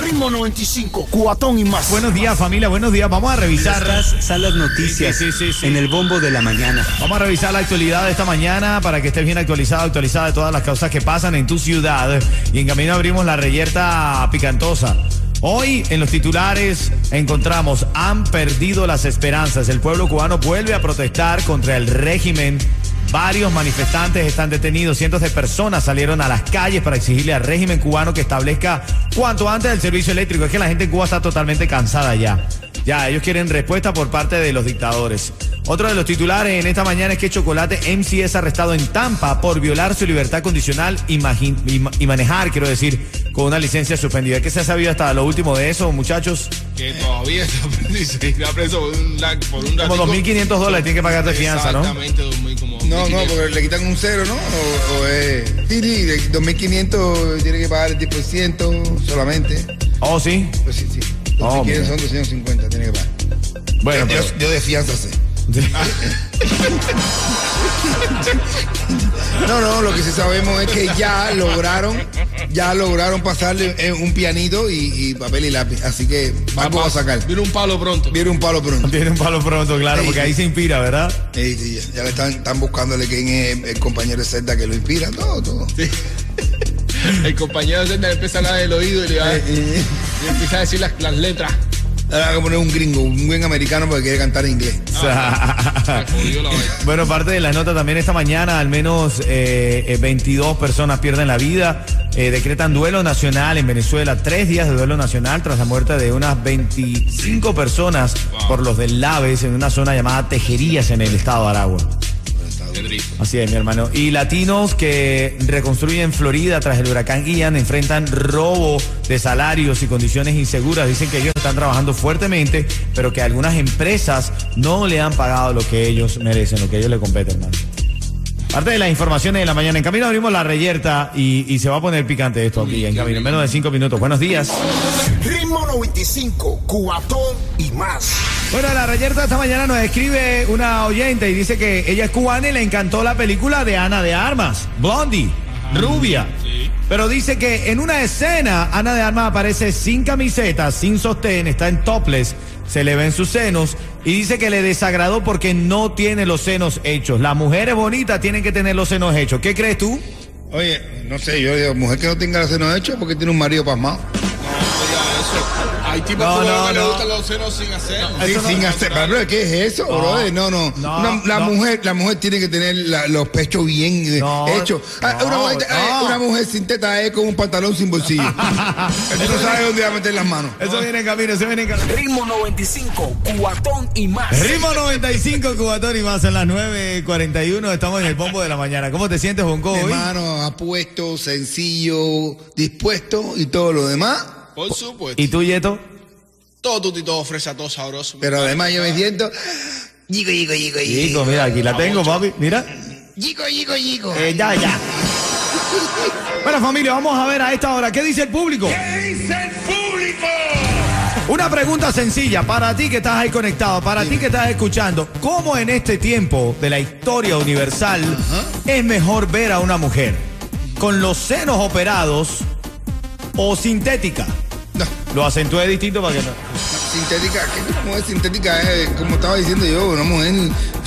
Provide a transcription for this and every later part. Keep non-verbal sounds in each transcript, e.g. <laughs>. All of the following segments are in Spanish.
Ritmo 95, cuatón y más. Buenos días familia, buenos días. Vamos a revisar Estas son las noticias Sí, sí, sí, sí. en el bombo de la mañana. Vamos a revisar la actualidad de esta mañana para que estés bien actualizado, actualizada de todas las causas que pasan en tu ciudad. Y en camino abrimos la reyerta picantosa. Hoy en los titulares encontramos han perdido las esperanzas. El pueblo cubano vuelve a protestar contra el régimen. Varios manifestantes están detenidos. Cientos de personas salieron a las calles para exigirle al régimen cubano que establezca cuanto antes el servicio eléctrico. Es que la gente en Cuba está totalmente cansada ya. Ya, ellos quieren respuesta por parte de los dictadores. Otro de los titulares en esta mañana es que Chocolate MC es arrestado en Tampa por violar su libertad condicional y, manejar, quiero decir, con una licencia suspendida. ¿Qué se ha sabido hasta lo último de eso, muchachos? que todavía está <laughs> preso por un, por un Como ratico. 2.500 dólares tiene que pagar de fianza, ¿no? Exactamente, 2.000 como No, no, 1.500. porque le quitan un cero, ¿no? O, o es. Sí, sí, de 2.500 tiene que pagar el 10% solamente. Oh, sí. Pues sí, sí. Oh, 2.500 mira. son 250, tiene que pagar. Bueno, yo, pero- yo de fianza sé. <laughs> No, no, lo que sí sabemos es que ya lograron, ya lograron pasarle eh, un pianito y, y papel y lápiz. Así que Marco va a sacar. Viene un palo pronto. Viene un palo pronto. tiene un palo pronto, claro, Sí, porque sí. ahí se inspira, ¿verdad? Sí, sí, ya, ya le están, están buscándole quién es el compañero de celda que lo inspira. Todo, todo. El compañero de Zelda le empieza a hablar del oído y le, va- le empieza a decir las, las letras. Ahora hay que poner un gringo, un buen americano porque quiere cantar en inglés. <laughs> Vaina. Bueno, parte de la nota también esta mañana, al menos eh, eh, 22 personas pierden la vida. Eh, decretan duelo nacional en Venezuela, tres días de duelo nacional tras la muerte de unas 25 personas por los del Laves en una zona llamada Tejerías en el estado de Aragua. Así es, mi hermano. Y latinos que reconstruyen Florida tras el huracán Ian enfrentan robo de salarios y condiciones inseguras. Dicen que ellos están trabajando fuertemente, pero que algunas empresas no le han pagado lo que ellos merecen, lo que a ellos le compete, hermano. Parte de las informaciones de la mañana. En camino abrimos la reyerta y, y se va a poner picante esto aquí, en camino, en menos de cinco minutos. Buenos días. Ritmo 95, cuatón y más. Bueno, la reyerta esta mañana nos escribe una oyente y dice que ella es cubana y le encantó la película de Ana de Armas, Blondie, rubia. Pero dice que en una escena Ana de Armas aparece sin camiseta, sin sostén, está en topless, se le ven sus senos y dice que le desagradó porque no tiene los senos hechos. Las mujeres bonitas tienen que tener los senos hechos. ¿Qué crees tú? Oye, no sé, yo digo, mujer que no tenga los senos hechos porque tiene un marido pasmado. Eso. Hay tipos No, que no, le no. gustan los senos sin hacer. Sí, Eso no- sin hacer, pero ¿qué es eso, No, brother? No, no. no, Una- la no. mujer, la mujer tiene que tener la- los pechos bien eh, No, hechos. Ah, no, una, mujer, eh, no. una mujer sin teta es con un pantalón sin bolsillo. <laughs> Él no sabe dónde va a meter las manos. Eso viene en camino, eso viene en camino. Ritmo 95, cuatón y más. Ritmo 95, Cubatón y más en las 9.41. Estamos en el bombo de la mañana. ¿Cómo te sientes, Bonco? Hermano, apuesto, sencillo, dispuesto y todo lo demás. Por supuesto. ¿Y tú, Yeto? Todo tutito, fresa, todo sabroso. Pero además yo me siento. Yigo, yigo, yigo, Chico, yigo. mira, aquí la tengo, papi. Mira. Yigo, yigo, yigo. Eh, ya, ya. Bueno, familia, vamos a ver a esta hora. ¿Qué dice el público? ¿Qué dice el público? Una pregunta sencilla para ti que estás ahí conectado, para ti que estás escuchando. ¿Cómo en este tiempo de la historia universal es mejor ver a una mujer? ¿Con los senos operados o sintética? No, Lo acentué distinto para que no. sintética, ¿qué mujer sintética es? Como estaba diciendo yo, una mujer.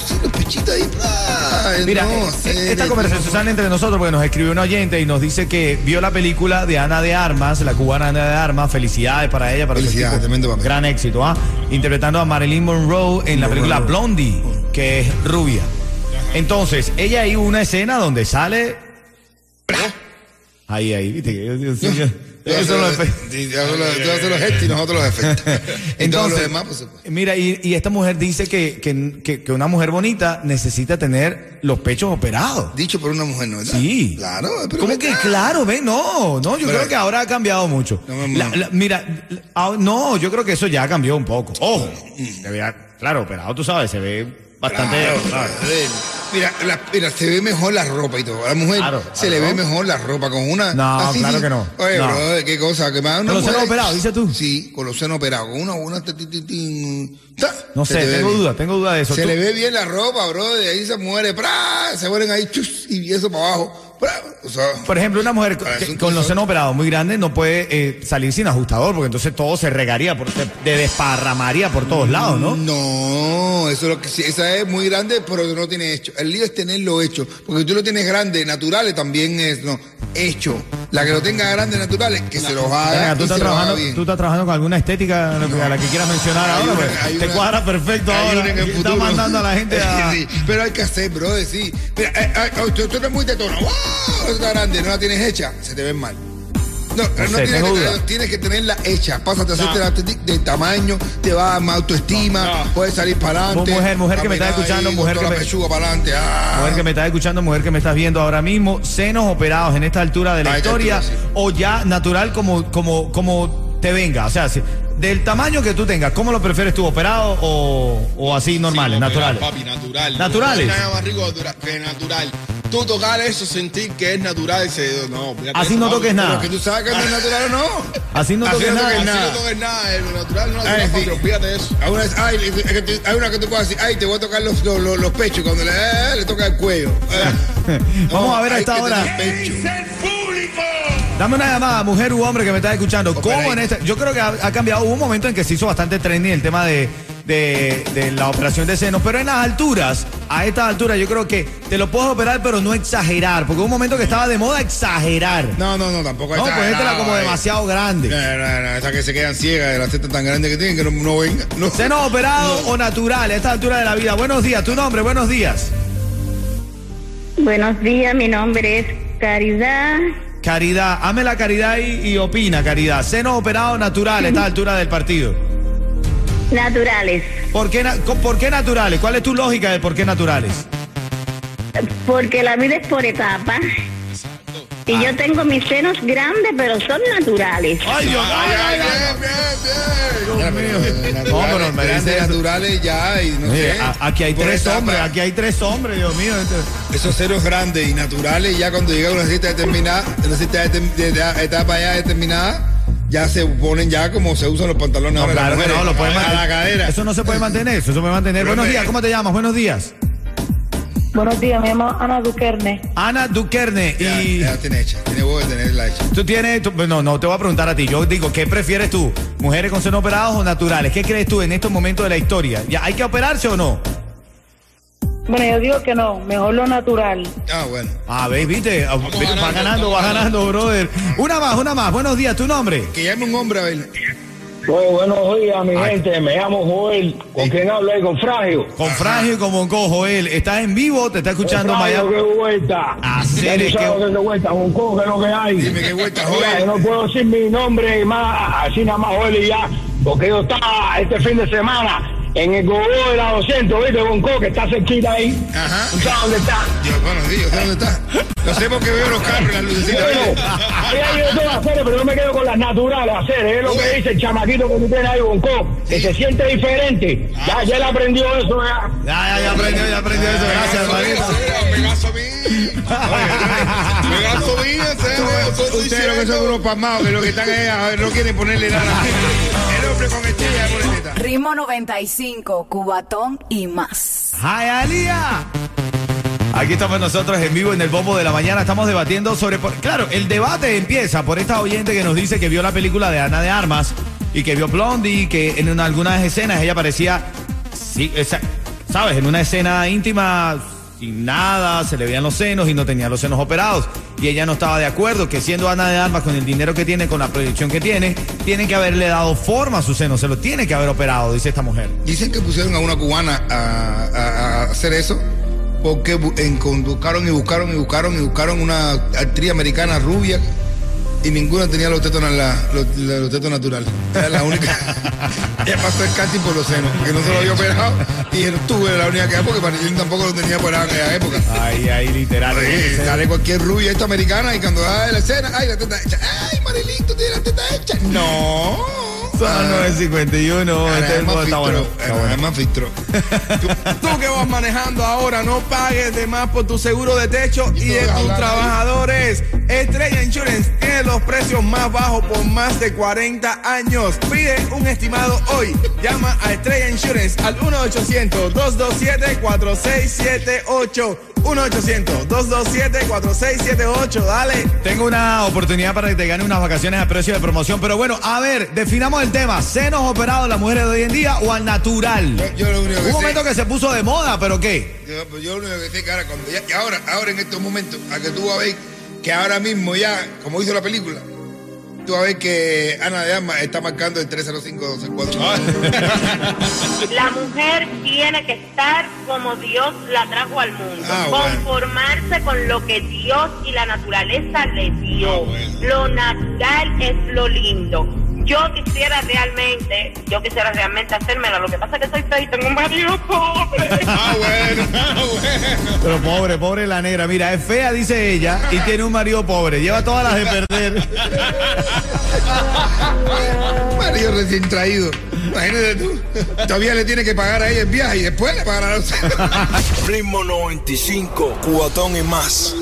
Sí, los pechitos ahí. bla, Mira, no, eh, sé, esta conversación sale entre nosotros porque nos escribió un oyente y nos dice que vio la película de Ana de Armas, la cubana Ana de Armas. Felicidades para ella, para Felicidades, tremendo papel. Gran éxito, ¿ah? Interpretando a Marilyn Monroe en la película Blondie, que es rubia. Entonces, ella hubo una escena donde sale. Ahí, ahí, viste. que- Son los efectos. los- gestos y nosotros los efectos. <laughs> Entonces, demás, pues, mira, y, y esta mujer dice que, que, que- que una mujer bonita necesita tener los pechos operados. dicho por una mujer, ¿no? ¿verdad? Sí. Claro, pero ¿Cómo que claro? Ve, no, no, yo Pero- creo que ahora ha cambiado mucho. No, La- la- mira, la- ah, no, yo creo que eso ya cambió un poco. Ojo, Mm. claro, operado, tú sabes, se ve bastante. Claro, claro. brother. Mira, la- mira, se ve mejor la ropa y todo. A la mujer Claro, se le ve mejor la ropa con una. No, claro que no. Oye, No. bro, qué cosa. Que una ¿Con los senos operados, dices tú? Sí, con los senos operados. Con una, una. ti- ti- ti- tin, ta, No sé, te tengo bien. duda, tengo duda de eso. Se Tú- le ve bien la ropa, bro. De ahí se muere, ¡pra! se mueren ahí, chus, y eso para abajo. ¡Pra! O sea, Por ejemplo, una mujer con los senos operados muy grandes no puede eh, salir sin ajustador, porque entonces todo se regaría, por, se de desparramaría por todos lados, ¿no? No, eso es lo que sí, esa es muy grande, pero no tiene hecho. El lío es tenerlo hecho, porque tú lo tienes grande, naturales también es, no, hecho. La que lo tenga grande, naturales, que se los haga Venga, tú y estás, se los haga trabajando, bien. tú estás trabajando con alguna estética a la que quieras mencionar Hay ahora, una- pues, te una- cuadra perfecto ahora. Está mandando a la gente <laughs> a... Sí, pero hay que hacer, bro, sí. Mira, eh, eh, tú, tú eres muy tetona, ¡wow! Eso está grande, no la tienes hecha, se te ven mal. No, no, tienes, que tener- tienes que tenerla hecha. Pásate a hacerte teti- de tamaño, te va a dar más autoestima, puedes salir para adelante. Mujer, mujer que me está caminar escuchando, ahí, mujer que me- para adelante. ah. Mujer que me estás escuchando, mujer que me estás viendo ahora mismo, senos operados en esta altura de la A historia altura, sí. o ya natural como, como, como te venga. O sea, si- del tamaño que tú tengas, ¿cómo lo prefieres tú, operado o, o así normales, Sí, naturales? Papi, natural. Naturales. No hay nada más rico natura- que natural. Tú tocar eso, sentir que es natural, ese, no. fíjate Así eso, no toques nada. que tú sabes que no es natural o no. Así no Así toques no nada. toques Así nada. no toques nada, el natural no natural, sí. papi, olvídate de eso. Hay una, hay una que tú puedes decir, ay, te voy a tocar los, los, los, los pechos y cuando le, eh, le toca el cuello. Eh. <laughs> Vamos a ver a esta hora. Dame una llamada, mujer u hombre que me estás escuchando. ¿Cómo en esta? Yo creo que ha, ha cambiado. Hubo un momento en que se hizo bastante trending el tema de, de, de la operación de senos, pero en las alturas, a estas alturas, yo creo que te lo puedes operar, pero no exagerar, porque hubo un momento que estaba de moda exagerar. No, no, no, tampoco No, pues esta era como eh. demasiado grande. No, no, no, esas que se quedan ciegas de la teta tan grande que tienen que no, no ven. No. ¿Senos operados o natural a esta altura de la vida? Buenos días, tu nombre, buenos días. Buenos días, mi nombre es Caridad. Caridad, hame la caridad y, y opina, caridad. ¿Senos operados o natural a esta <laughs> altura del partido? Naturales, ¿Por qué, ¿Por qué naturales? ¿Cuál es tu lógica de por qué naturales? porque la vida es por etapas. Y Ah. yo tengo mis senos grandes, pero son naturales. ¡Ay, Dios Ay, ay, bien, bien, bien. Naturales, No, pero grandes, eso. naturales ya y no Mire, sé. a- aquí hay tres etapa. hombres, aquí hay tres hombres, Dios mío. este- Esos ceros grandes y naturales ya cuando llega a una cita determinada, una cita determ- de, de- etapa ya determinada, ya se ponen ya como se usan los pantalones No, ahora claro mujeres, no, lo pueden a la cadera. Eso no se puede mantener, eso se puede mantener. Buenos días, ¿cómo te llamas? Buenos días. Buenos días, me llamo Ana Duquerne. Ana Duquerne. Ya, Y ya tiene hecha, tiene huevo de tenerla hecha. tú tienes, tú- no, no te voy a preguntar a ti. Yo digo, ¿qué prefieres tú? ¿Mujeres con senos operados o naturales? ¿Qué crees tú en estos momentos de la historia? ¿Ya hay que operarse o no? Bueno, yo digo que no, mejor lo natural. Ah, bueno. Ah, ve, viste, Ah, viste, va ganando, ganando, va ganando, brother. Una más, una más. Buenos días, ¿tu nombre? Que llame un hombre a ver. Bueno, buenos días, mi Ay. gente. Me llamo Joel. ¿Con quién hablo ahí? Con Fragio. Con Fragio y con Bonco, Joel. ¿Estás en vivo? ¿Te está escuchando Miami? qué vuelta. Hacer Ya es que- qué vuelta. Bonco, que es lo que hay. Dime qué vuelta, Mira, Joel. yo no puedo decir mi nombre más, así nada más Joel y ya. Porque yo estaba este fin de semana en el Gobó de la 200, ¿viste? Bonco, que está cerquita ahí. Ajá. ¿Tú sabes dónde está? Yo, bueno, sí, yo sé dónde está. Lo sé porque veo los carros, las lucecitas. Bueno, ahí hay todas hacer, pero yo me quedo con las naturales a hacer. Es lo que dice el chamaquito que tú tienes ahí, Bonco, que se siente diferente. Ya, ya él aprendió eso, ya. Ya, ya, ya aprendió, ya aprendió eso. Gracias, hermanito. Me gasto bien. Me Ustedes lo que son diciendo. unos pasmados, que lo que están es, a ver, no quieren ponerle nada. El hombre con estrella de moreneta. Ritmo 95, Cubatón y más. ¡Jayalía! Aquí estamos nosotros en vivo en el bombo de la mañana. Estamos debatiendo sobre. por- Claro, el debate empieza por esta oyente que nos dice que vio la película de Ana de Armas y que vio Blondie, que en una- algunas escenas ella parecía. Sí, esa- ¿sabes? En una escena íntima, sin nada, se le veían los senos y no tenía los senos operados. Y ella no estaba de acuerdo que siendo Ana de Armas, con el dinero que tiene, con la proyección que tiene, tiene que haberle dado forma a sus senos. Se lo tiene que haber operado, dice esta mujer. Dicen que pusieron a una cubana a, hacer eso porque encon- buscaron y buscaron y buscaron y buscaron una actriz americana rubia y ninguna tenía los tetos, la- los, los tetos naturales. Era la única. <laughs> Ella pasó el casting por los senos, porque no se lo había operado. Y tú eres la única que hay, porque Marilyn tampoco lo tenía operado en aquella época. Ahí, ahí, literal. Oye, sale cualquier rubia esta americana y cuando da la escena, ay, la teta hecha. Ay, Marilyn, tú tienes la teta hecha. No. Son las 9.51. Este es el modo, está bueno. Está bueno. más filtro. <laughs> Tú que vas manejando ahora, no pagues de más por tu seguro de techo y de tus trabajadores. Estrella Insurance tiene los precios más bajos por más de 40 años. Pide un estimado hoy. Llama a Estrella Insurance al 1-800-227-4678. 1-800-227-4678. Dale. Tengo una oportunidad para que te gane unas vacaciones a precio de promoción. Pero bueno, a ver, definamos el tema. ¿Senos operados las mujeres de hoy en día o al natural? Yo, yo lo único que Un sé- momento que se puso de moda, pero ¿qué? Yo, yo lo único que sé que ahora, cuando ya, y ahora, ahora en estos momentos, a que tú vas a ver que ahora mismo ya, como hizo la película, tú vas a ver que Ana de Armas está marcando el 305-264. <laughs> La mujer tiene que estar como Dios la trajo al mundo, Ah, bueno. conformarse con lo que Dios y la naturaleza le dio. Lo natural es lo lindo. Yo quisiera realmente, yo quisiera realmente hacérmela. Lo que pasa es que soy fea y tengo un marido pobre. ah, bueno, <laughs> ah, bueno. Pero pobre, pobre la negra. Mira, es fea, dice ella, y tiene un marido pobre. Lleva todas las de perder. Marido recién traído. Imagínate tú. Todavía le tiene que pagar a ella el viaje y después le pagará a usted. Ritmo 95, cuatón y más.